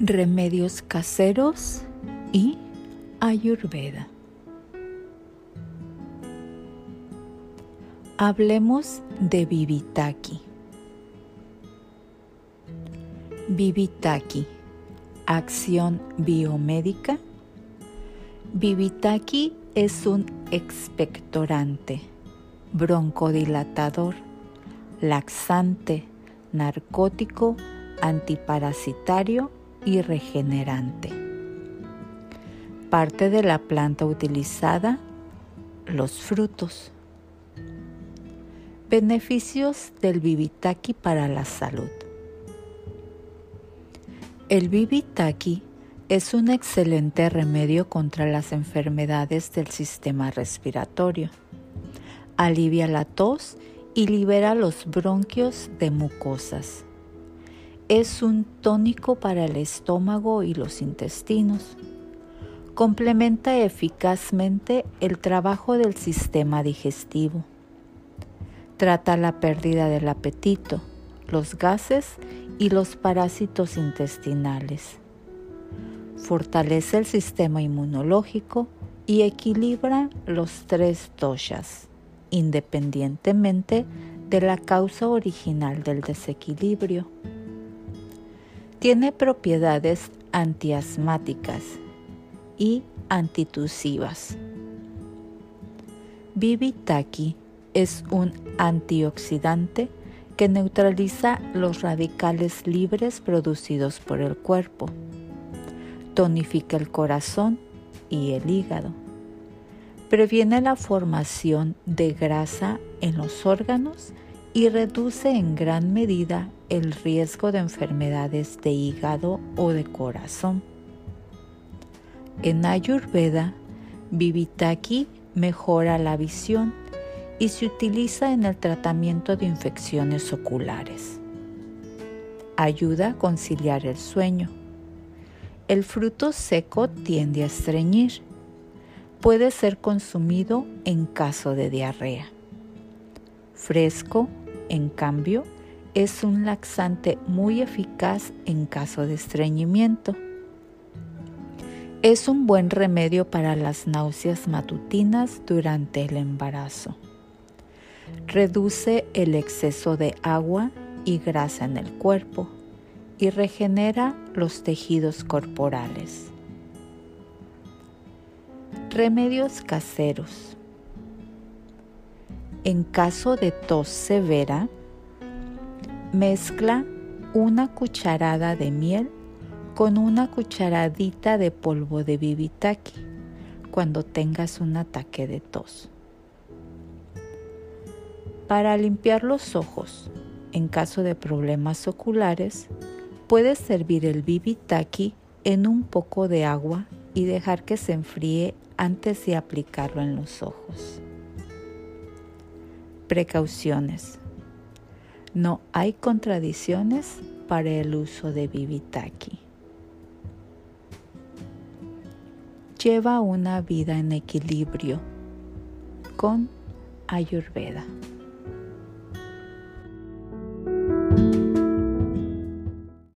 remedios caseros y ayurveda. Hablemos de Vivitaki. Vivitaki, acción biomédica. Vivitaki es un expectorante, broncodilatador, laxante, narcótico, antiparasitario y regenerante. Parte de la planta utilizada, los frutos. Beneficios del bibitaki para la salud. El bibitaki es un excelente remedio contra las enfermedades del sistema respiratorio. Alivia la tos y libera los bronquios de mucosas es un tónico para el estómago y los intestinos. Complementa eficazmente el trabajo del sistema digestivo. Trata la pérdida del apetito, los gases y los parásitos intestinales. Fortalece el sistema inmunológico y equilibra los tres doshas, independientemente de la causa original del desequilibrio. Tiene propiedades antiasmáticas y antitusivas. Bibitaki es un antioxidante que neutraliza los radicales libres producidos por el cuerpo. Tonifica el corazón y el hígado. Previene la formación de grasa en los órganos y reduce en gran medida el riesgo de enfermedades de hígado o de corazón. En Ayurveda, Vivitaki mejora la visión y se utiliza en el tratamiento de infecciones oculares. Ayuda a conciliar el sueño. El fruto seco tiende a estreñir. Puede ser consumido en caso de diarrea. Fresco en cambio, es un laxante muy eficaz en caso de estreñimiento. Es un buen remedio para las náuseas matutinas durante el embarazo. Reduce el exceso de agua y grasa en el cuerpo y regenera los tejidos corporales. Remedios caseros. En caso de tos severa, mezcla una cucharada de miel con una cucharadita de polvo de bibitaki cuando tengas un ataque de tos. Para limpiar los ojos, en caso de problemas oculares, puedes servir el bibitaki en un poco de agua y dejar que se enfríe antes de aplicarlo en los ojos. Precauciones. No hay contradicciones para el uso de Vivitaki. Lleva una vida en equilibrio con Ayurveda.